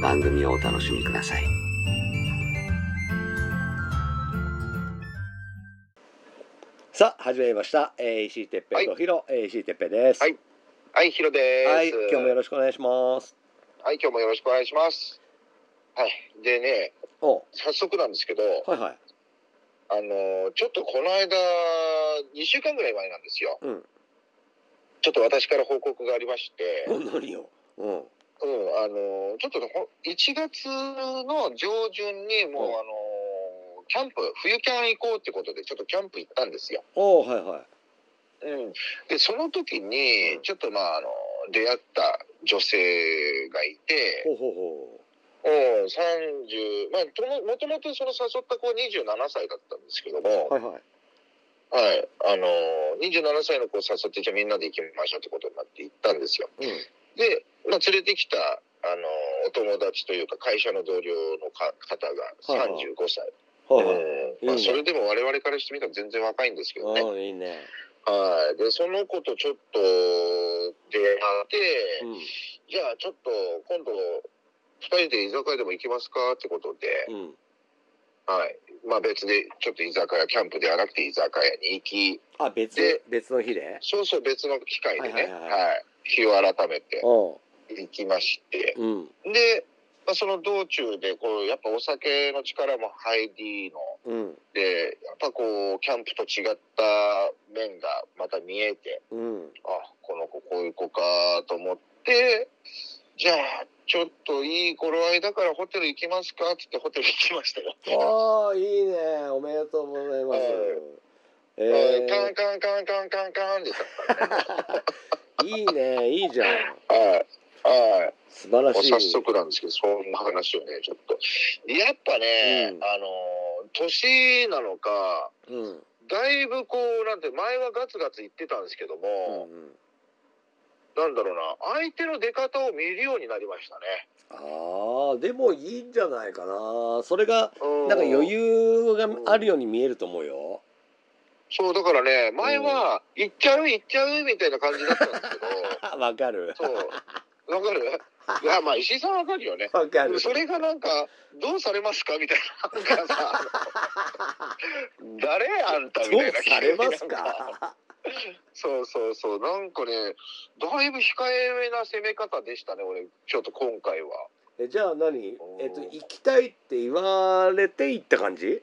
番組をお楽しみください。さあ、始めました。えー、石井哲平とヒロ、えー石井哲平です。はいはい、ヒロです。はい、今日もよろしくお願いします。はい、今日もよろしくお願いします。はい、でね、お早速なんですけど、はいはい。あの、ちょっとこの間、2週間ぐらい前なんですよ。うん。ちょっと私から報告がありまして、お何よ。うん。うん、あの、ちょっとほ1月の上旬にもう、うんあの、キャンプ、冬キャン行こうってことで、ちょっっとキャンプ行ったんですよ。おはいはい。うん。で、その時にうん、ちょっとまあ、あの、出会った女性がいて、ほうほうほうん、30、まあ、とももともとその誘った子は27歳だったんですけども、う。はいはい。はい、あのー、27歳の子を誘って、じゃあみんなで行きましょうってことになって行ったんですよ。うん。で、まあ、連れてきた、あのー、お友達というか、会社の同僚のか方がはいはい35歳。はいはい。うんまあ、それでも我々からしてみたら全然若いんですけどね。うん、いいね。はい。で、その子とちょっと出会って、うん。じゃあちょっと今度、二人で居酒屋でも行きますかってことで、うん。はい。まあ別で、ちょっと居酒屋、キャンプではなくて居酒屋に行き、あ、別で、別の日で？そうそう別の機会でね、ははいいはいはい日を改めてお行きまして、うん。で、まあ、その道中で、こう、やっぱお酒の力も入りの、うん。で、やっぱこう、キャンプと違った面がまた見えて、うん。あ、この子こういう子かと思って、じゃあ、ちょっといい頃合いだからホテル行きますかって言ってホテル行きましたよ。ああ、いいね。おめでとうございます。えうんカンえカンカンカンカンカンでしたからね。いいね。いいじゃん。はい。はい。素晴らしい。早速なんですけど、そんな話をね、ちょっと。やっぱね、うんあの、年なのか、うん。だいぶこう、なんて、前はガツガツ言ってたんですけどうんも、なんだろうな、相手の出方を見るようになりましたね。ああ、でもいいんじゃないかな。それが、うんなんか余裕があるように見えると思うよ。そう、だからね、前は、行っちゃう、行っちゃうみたいな感じだったんですけど、わかる。そう。わかる？いや、まあ、石井さんわかるよね。わかる。それがなんか、どうされますか？みたいな。なんかさ、誰あんたみたいな。されますか？そうそうそう。なんかね、だいぶ控えめな攻め方でしたね、俺、ちょっと今回は。え、じゃあ何、えっと、行きたいって言われて行った感じ？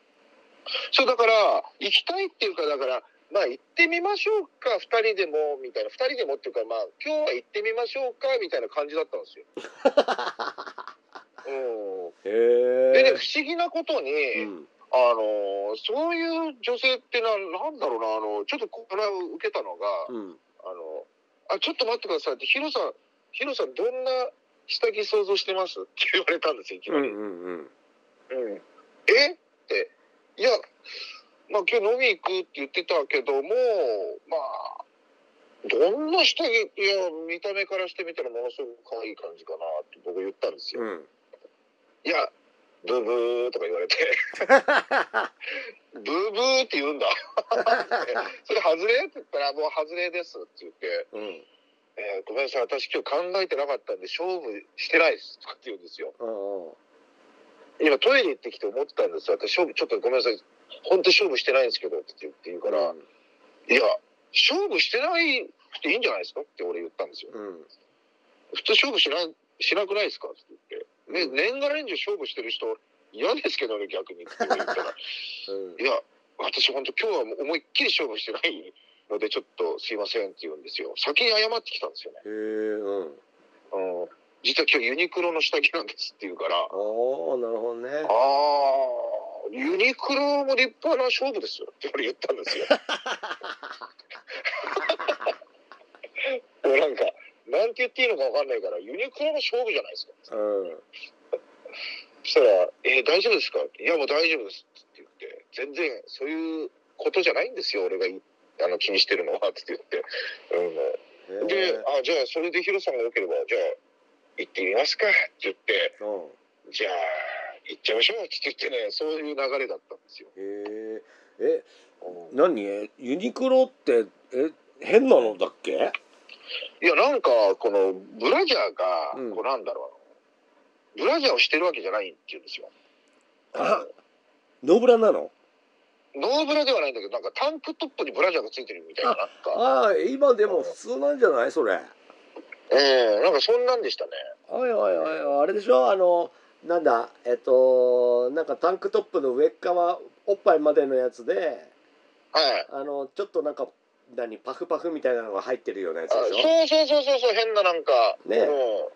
そう、だから、行きたいっていうか、だから、まあ行ってみましょうか、二人でも、みたいな。二人でもっていうか、まあ、今日は行ってみましょうか、みたいな感じだったんですよ。うん。へでね、え。不思議なことに、うん。あのそういう女性ってな、なんだろうな、あの、ちょっとこれを受けたのが、うん。あの、あ、ちょっと待ってくださいって、ヒロさん、ヒロさん、どんな下着想像してます？って言われたんですよ、いきうん。うなり。ん。うん。うん。え？って、いや、まあ今日飲み行くって言ってたけども、まあ、どんな下着、いや、見た目からしてみたらものすごく可愛い感じかなって僕言ったんですよ。うん。いや、ブーブーとか言われて、ブーブーって言うんだ。それ外れって言ったら、もう外れですって言って、うん。えーごめんなさい、私今日考えてなかったんで勝負してないですとかって言うんですよ。うん。今トイレ行ってきて思ってたんですよ。私勝負、ちょっとごめんなさい、本当に勝負してないんですけどって言って言うから、いや、勝負してないくていいんじゃないですか？って俺言ったんですよ。うん。普通勝負しない、しなくないですか？って言って。ね、うん。年がら年中勝負してる人嫌ですけどね逆に。って言ったら。うん。いや私本当今日はもう思いっきり勝負してないのでちょっとすいませんって言うんですよ。先に謝ってきたんですよね、へえうん。うん、実は今日ユニクロの下着なんですって言うから。ああなるほどね。ああユニクロも立派な勝負ですよ。って俺言ったんですよ。も うなんかなんて言っていいのか分かんないからユニクロの勝負じゃないですか。うん。そしたら「え大丈夫ですか?」いやもう大丈夫です」って言って「全然そういうことじゃないんですよ俺がいあの気にしてるのは」って言って、うん、へでえ「あじゃあそれでヒロさんが良ければじゃあ行ってみますか」って言ってうん「じゃあ行っちゃいましょう」って言ってねそういう流れだったんですよ。へええうん何ユニクロってえ変なのだっけ？いやなんかこのブラジャーが、うん。こうなんだろうブラジャーをしてるわけじゃないって言うんですよ。あノーブラなの？ノーブラではないんだけどなんかタンクトップにブラジャーがついてるみたいななんか。ああ今でも普通なんじゃない？それうんなんかそんなんでしたね。はいはいはいあれでしょ？あのなんだ？えっとなんかタンクトップの上っ側おっぱいまでのやつではい。あのちょっとなんか何パフパフみたいなのが入ってるようなやつあでしょ？そうそうそうそうそう変ななんかね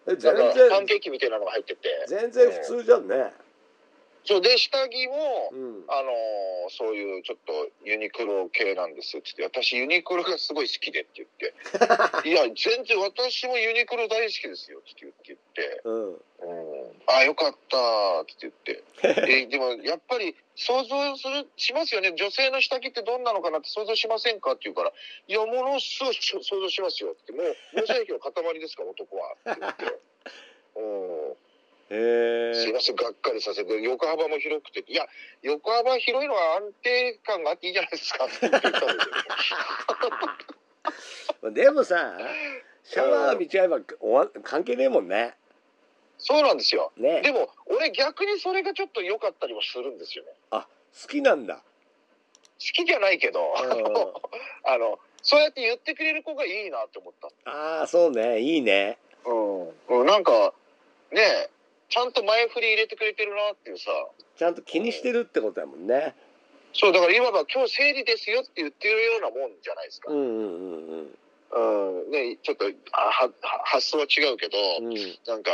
うん、え全なんか然パンケーキみたいなのが入ってて。全然普通じゃんねそうで下着も、うん。あのーそういうちょっとユニクロ系なんですって言って私ユニクロがすごい好きでって言って。いや全然私もユニクロ大好きですよって言って。言ってうん。うん、あよかったって言って。えでもやっぱり想像するしますよね。女性の下着ってどんなのかなって想像しませんかって言うから「いやものすごい想像しますよ」って「もう毛細血の塊ですから男は」って言って。うんへえすいません、がっかりさせて、横幅も広くて、いや、横幅広いのは安定感があっていいじゃないですかって言ったんですよ。でもさシャワー浴びちゃえばおわ関係ねえもんねそうなんですよ。ねでも、俺逆にそれがちょっと良かったりもするんですよね。あ好きなんだ好きじゃないけど、うん あの、そうやって言ってくれる子がいいなって思った。ああそうねいいねうん。うん、なんか、ねえ、ちゃんと前振り入れてくれてるなっていうさ。ちゃんと気にしてるってことだもんねそう、だから今は今日生理ですよって言ってるようなもんじゃないですか。うんうんうんうん。ねちょっと、あはは発想は違うけど、うんうんなんか、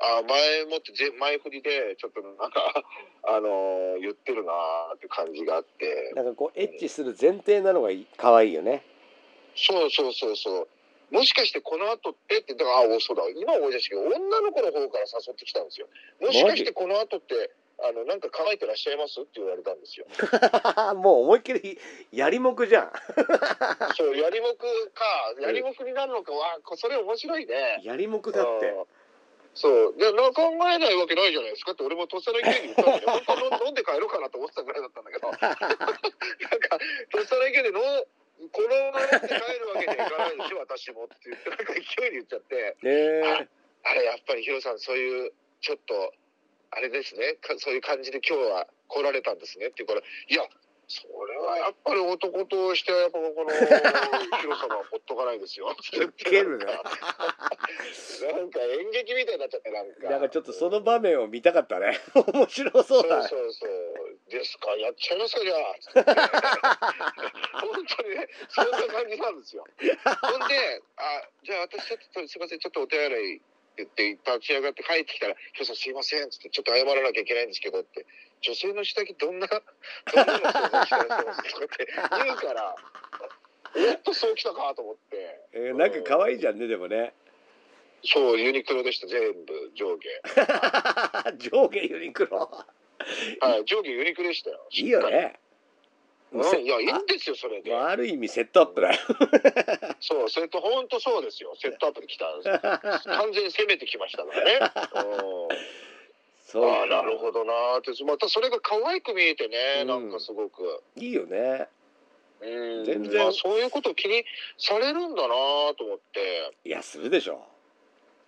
あ前もってぜ前振りで、ちょっとなんか、あのー言ってるなーって感じがあって。なんかこうエッチする前提なのがいい可愛いよねそうそうそうそう。もしかしてこの後ってって、だから、あ、おそうだ、今思い出したけど、女の子の方から誘ってきたんですよ。もしかしてこの後って、あの、なんか考えてらっしゃいます？って言われたんですよ。もう思いっきりやりもくじゃんそう、やりもくか、やりもくになるのか、わあ、それ面白いね。やりもくだってうんそう。で、な考えないわけないじゃないですかって、俺もとっさの池に言ったんだけど、本当は飲んで帰ろうかなと思ってたぐらいだったんだけど、なんか、とっさの池での、このまま飲んで帰るわけにはいかないでしょ、私もって言って、なんか勢いで言っちゃって、ねあれ、やっぱりヒロさん、そういう、ちょっと、あれですね、かそういう感じで今日は来られたんですねって言うから、いや、それはやっぱり男としては、やっぱこの、ヒロ様はほっとかないですよ。なんか演劇みたいになっちゃって、なんか。なんかちょっとその場面を見たかったね 面白そうそうだそうそう。ですか、やっちゃいますか、じゃあ。本当にね、そんな感じなんですよ。ほんで、あ、じゃあ私ちょっと、すいません、ちょっとお手洗いって言って、立ち上がって帰ってきたら、今日さんすいません、つって、ちょっと謝らなきゃいけないんですけどって、女性の下着どんな、どんなの想像してらっしゃいますかとかって言うから、やっとそうきたかと思って。えーなんか可愛いじゃんねでもねそう、ユニクロでした、全部、上下。上下ユニクロはい、上下ユニクロでしたよ。いいよねうん。いや、いいんですよ、それで。まあある意味セットアップだよ そう、それと本当そうですよ。セットアップで来たんですよ。完全に攻めてきましたからね。うんそうああ、なるほどなーって、またそれが可愛く見えてね、うんなんかすごく。いいよねうん、全然まあ、そういうことを気にされるんだなーと思って。いやするでしょ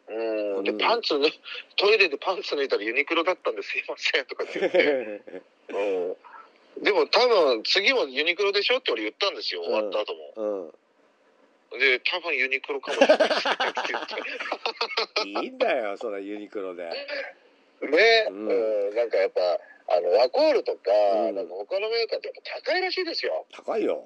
うん、で、うんパンツね、トイレでパンツ脱いだらユニクロだったんですいませんとかって言って。うん。でも多分次もユニクロでしょって俺言ったんですよ、終わった後も。うんで、多分ユニクロかもしれないですって言って。いいんだよそのユニクロでね、ううんん、なんかやっぱ、あの、ワコールとか、うんなんか他のメーカーってやっぱ高いらしいですよ。高いよ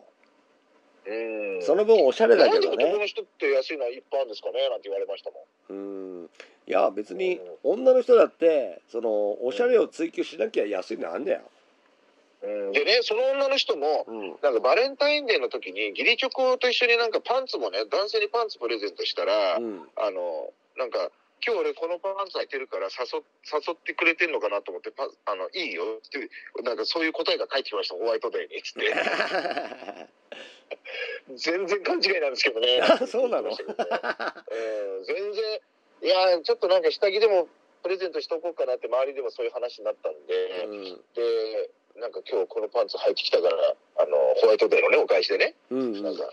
うん。その分おしゃれだけどなんで男ねの人って安いのはいっぱいあるんですかね？なんて言われましたもん。うん。いや別に女の人だってそのおしゃれを追求しなきゃ安いのあんだよ。うん、でね、その女の人も、うん。なんかバレンタインデーの時に義理チョコと一緒になんかパンツもね、男性にパンツプレゼントしたら、うん。あの、なんか、今日俺このパンツ履いてるから誘誘ってくれてんのかなと思ってパあのいいよってなんかそういう答えが返ってきましたホワイトデーにつって。全然勘違いなんですけどね。あ そうなの？うん全然いやちょっとなんか下着でもプレゼントしとこうかなって周りでもそういう話になったんで、うん。でなんか今日このパンツ履いてきたからあのホワイトデーのねお返しでね、うんなんかうん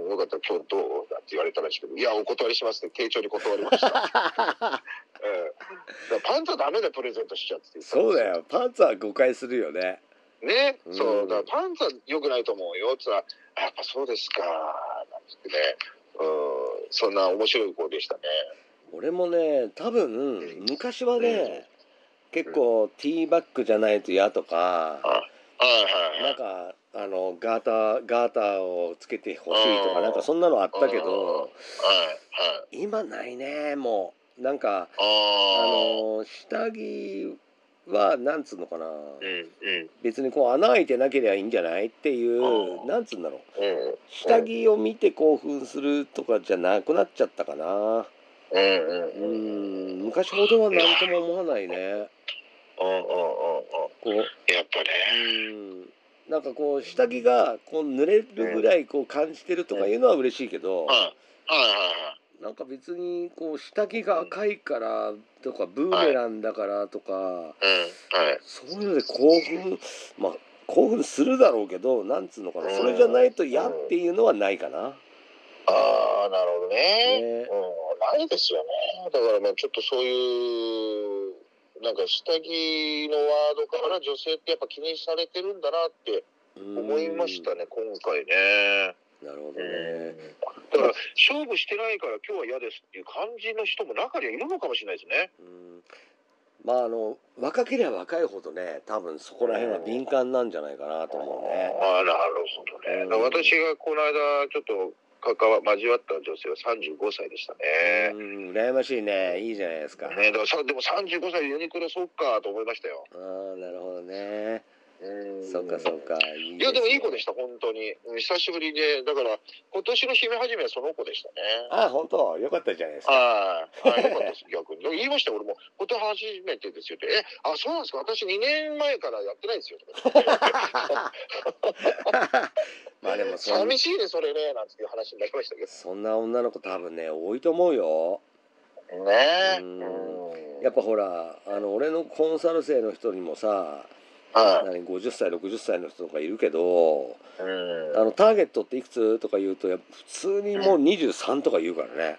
よかったら今日どうだって言われたらしいけどいやお断りしますって丁重に断りました、うん、パンツはダメだよプレゼントしちゃって。そうだよ。パンツは誤解するよね。ね、うん。そう。だパンツは良くないと思うよ。つったらやっぱそうですか。なんつってね。うん。そんな面白い子でしたね。俺もね多分昔はね結構ティーバッグじゃないと嫌とかはいはいはい。なんかあのガーターガーターをつけてほしいとかうんなんかそんなのあったけどはいはい。今ないねもう。なんかあの下着はなんつうのかな。うんうん。別にこう穴開いてなければいいんじゃないっていううん。なんつうんだろう。うん下着を見て興奮するとかじゃなくなっちゃったかな。うんうん。ううんん昔ほどは何とも思わないね。うんうんうんうん。こう。やっぱね。うんなんかこう下着がこう濡れるぐらいこう感じてるとかいうのは嬉しいけどはいはいはなんか別にこう下着が赤いからとかブーメランだからとかそういうので興奮まあ興奮するだろうけどなんつうのかな。それじゃないと嫌っていうのはないかな。ああなるほどね。ね。うん。ないですよね。だからまあちょっとそういうなんか下着のワードから女性ってやっぱ気にされてるんだなって思いましたね今回ね。なるほどうんね。だから勝負してないから今日は嫌ですっていう感じの人も中にはいるのかもしれないですね。うん。まああの若ければ若いほどね多分そこら辺は敏感なんじゃないかなと思うね。ああなるほどね、私がこの間ちょっと関わ交わった女性は35歳でしたね、うん羨ましいね。いいじゃないですか。ねでも35歳でユニクロそっかと思いましたよ。ああなるほどね。うん。そっかそっか。いいやでもいい子でしした本当に。うん久しぶりで。だから今年の姫始めはその子でしたね。あ本当？よかったじゃないですか。はい、はい、よかったです。逆に。言いましたよ俺も。今年初めてですよって。えあそうなんですか？私2年前からやってないですよ まあでもそん寂しいねそれねなんていう話になりましたけそんな女の子多分ね多いと思うよ。どねうん。やっぱほらあの俺のコンサル生の人にもさはい。何50歳60歳の人とかいるけどうん。あのターゲットっていくつとか言うと普通にもう23とか言うからね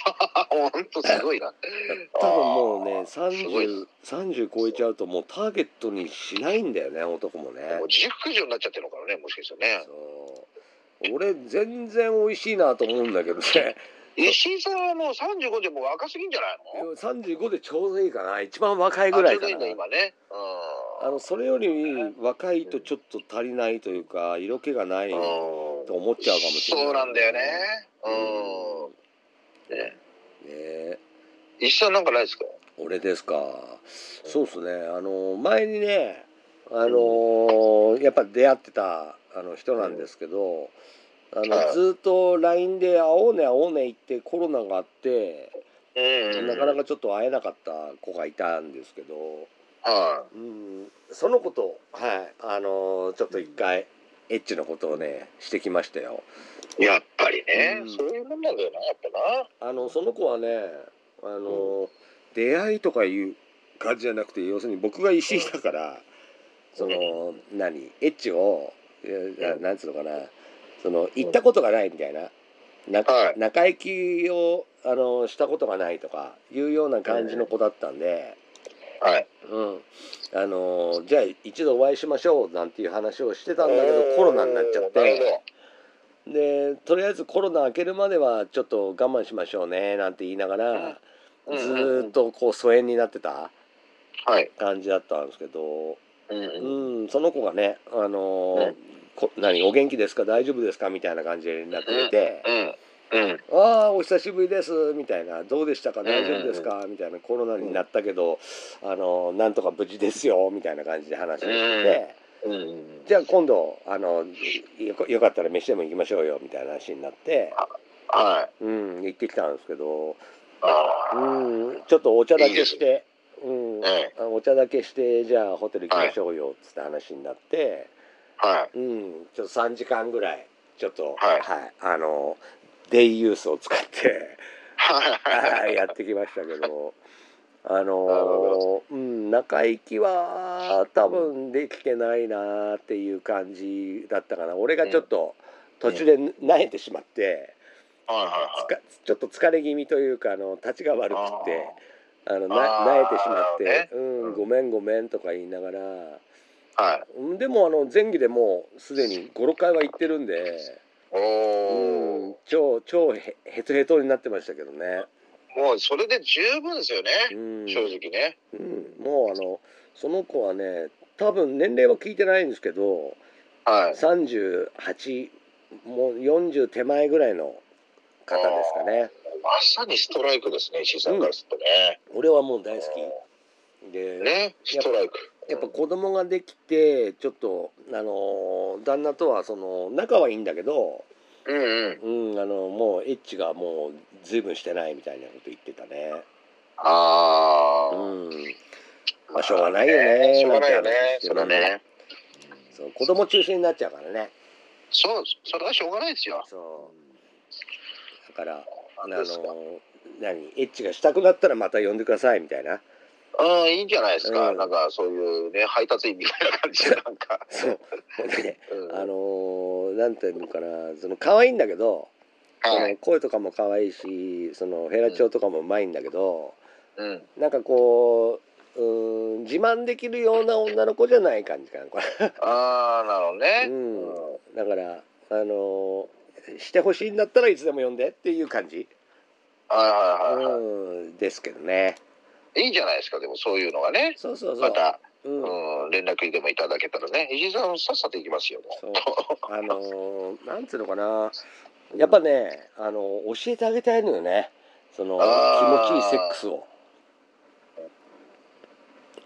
本当すごいな。多分もうねすごい。30, 30超えちゃうともうターゲットにしないんだよね男もね。もう自服女になっちゃってるのかなねもしかしたらね。そう。俺全然美味しいなと思うんだけどね。石井さんはもう35でもう若すぎんじゃないの？35でちょうどいいかな。一番若いぐらいかな。あちょうどいいんだ今ね。あのそれより若いとちょっと足りないというか色気がないうんと思っちゃうかもしれない。そうなんだよね。うんね。ね。石井さんなんかないですか？俺ですか。そうですね。あの前にねあのやっぱ出会ってたあの人なんですけどあはい。のずっと LINE で「会おうね会おうね」言ってコロナがあってうんなかなかちょっと会えなかった子がいたんですけど、はうん、そのことはい。あのちょっと一回エッチのことをねしてきましたよ。いやっぱりね、うん。そういうもんなんだよなやっぱな。あのその子はねあの、出会いとかいう感じじゃなくて要するに僕が石井だからその何？エッチをなんつうのかな？その行ったことがないみたいな。なはい。中行きをあのしたことがないとかいうような感じの子だったんで、はい。うん、あのじゃあ一度お会いしましょうなんていう話をしてたんだけどコロナになっちゃってでとりあえずコロナ明けるまではちょっと我慢しましょうねなんて言いながらどずーっとこう疎遠になってたはい。感じだったんですけど、うんううん。ん、その子がね、あのーうんこ何お元気ですか？大丈夫ですか？みたいな感じで連絡くれてうん。うん。「ああお久しぶりです」みたいな「どうでしたか？大丈夫ですか?」みたいなコロナになったけど、あのーなんとか無事ですよみたいな感じで話をしてて、うん。じゃあ今度あのよかよかったら飯でも行きましょうよみたいな話になって、はい。うん、行ってきたんですけど。うん、ちょっとお茶だけして。うん、えあお茶だけしてじゃあホテル行きましょうよっつって話になって、はい。うん、ちょっと3時間ぐらいちょっとはいあのデイユースを使ってはい。やってきましたけどあのうん中行きは多分できてないなっていう感じだったかな俺がちょっと途中で慣れてしまって、ちょっと疲れ気味というかあの立ちが悪くって。あのな慣れてしまって、ねうん、うんごめんごめんとか言いながら、い。はい。うんでもあの前期でもうすでに56回は行ってるんで、おうんお。、超超へヘトヘトになってましたけどね、もうそれで十分ですよね。うん正直ね。うん、もうあのその子はね多分年齢は聞いてないんですけどはい。38もう40手前ぐらいの方ですかねまさにストライクですね、石井さんからするとね。俺はもう大好きで、ね、ストライク。やっぱ子供ができてちょっとあの旦那とはその仲はいいんだけど、うんうん。うん、あのもうエッチがもう随分してないみたいなこと言ってたね。ああ。うん、まあしょうがないよねしょうがないよねそれね。そう子供中心になっちゃうからね。そう、それはしょうがないですよ。そうだからあの何エッチがしたくなったらまた呼んでくださいみたいな。ああ、いいんじゃないですか。うんなんかそういうね、配達員みたいな感じで、なんか。そうほんでね うんあのーなんていうのかなその可愛いんだけど、そはい。の声とかも可愛いしそのヘラチョウとかもうまいんだけど、うん。なんかこううーん自慢できるような女の子じゃない感じかなこれ、ああ、なるほどね。うん、だからあのーしてほしいんだったらいつでも呼んでっていう感じ、はいはいはいはうん、ですけどねい。いいじゃないですか、でもそういうのがね。そうそうそう、また、うんうん、連絡でもいただけたらね。石井さん、さっさと行きますよ、もそう あのーなんつうのかなやっぱねあの教えてあげたいのよねその気持ちいいセックスを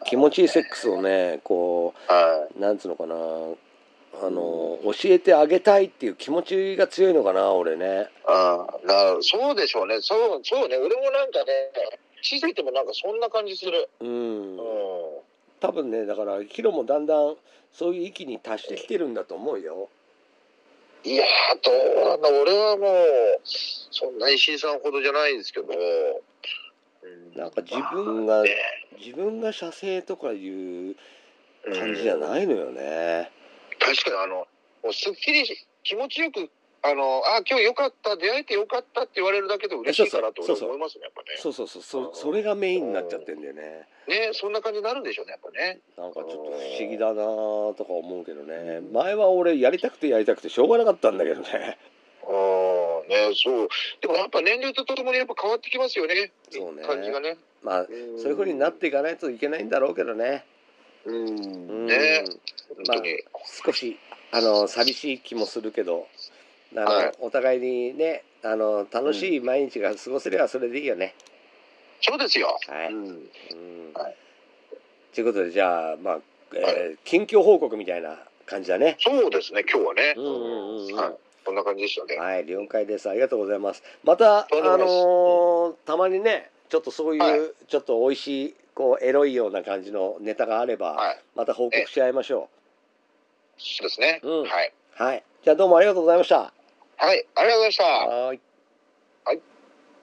気持ちいいセックスをねこはい。うなんつうのかなあの教えてあげたいっていう気持ちが強いのかな俺ねああ、なるそうでしょうね。そう、そうね。俺もなんかね、小さいてもなんかそんな感じする。うんうん。多分ねだからヒロもだんだんそういう域に達してきてるんだと思うよ。いやー、どうなんだ。俺はもう、そんな石井さんほどじゃないですけど。うん。なんか自分がまあね。自分が射精とかいううん感じじゃないのよね。確かにあの、もうすっきりし、気持ちよく、あの、あ、今日よかった、出会えてよかったって言われるだけで嬉しいかなと思いますね、やっぱね。そうそうそうそそれがメインになっちゃってんだよねね、そんな感じになるんでしょうね、やっぱね。なんかちょっと不思議だなとか思うけどね前は俺やりたくてやりたくてしょうがなかったんだけどねうん、ね、そう。でもやっぱ年齢とともにやっぱ変わってきますよね。そうね感じがね。まあうんそういう風になっていかないといけないんだろうけどねう。うんんね、本当に。少しあの寂しい気もするけどあの、はいお互いにねあの楽しい毎日が過ごせればそれでいいよね。そうですよ。はい、うん。うんはいということでじゃあまあ、えー近況報告みたいな感じだね。そうですね、今日はね。うんうんうんうんはい。こんな感じでしたね。はい了解ですありがとうございます。またあのーたまにねちょっとそういう、はいちょっと美味しいこうエロいような感じのネタがあれば、はい。また報告し合いましょそうですね。うんはい。う。はいじゃあどうもありがとうございました。はい。ありがとうございました。はい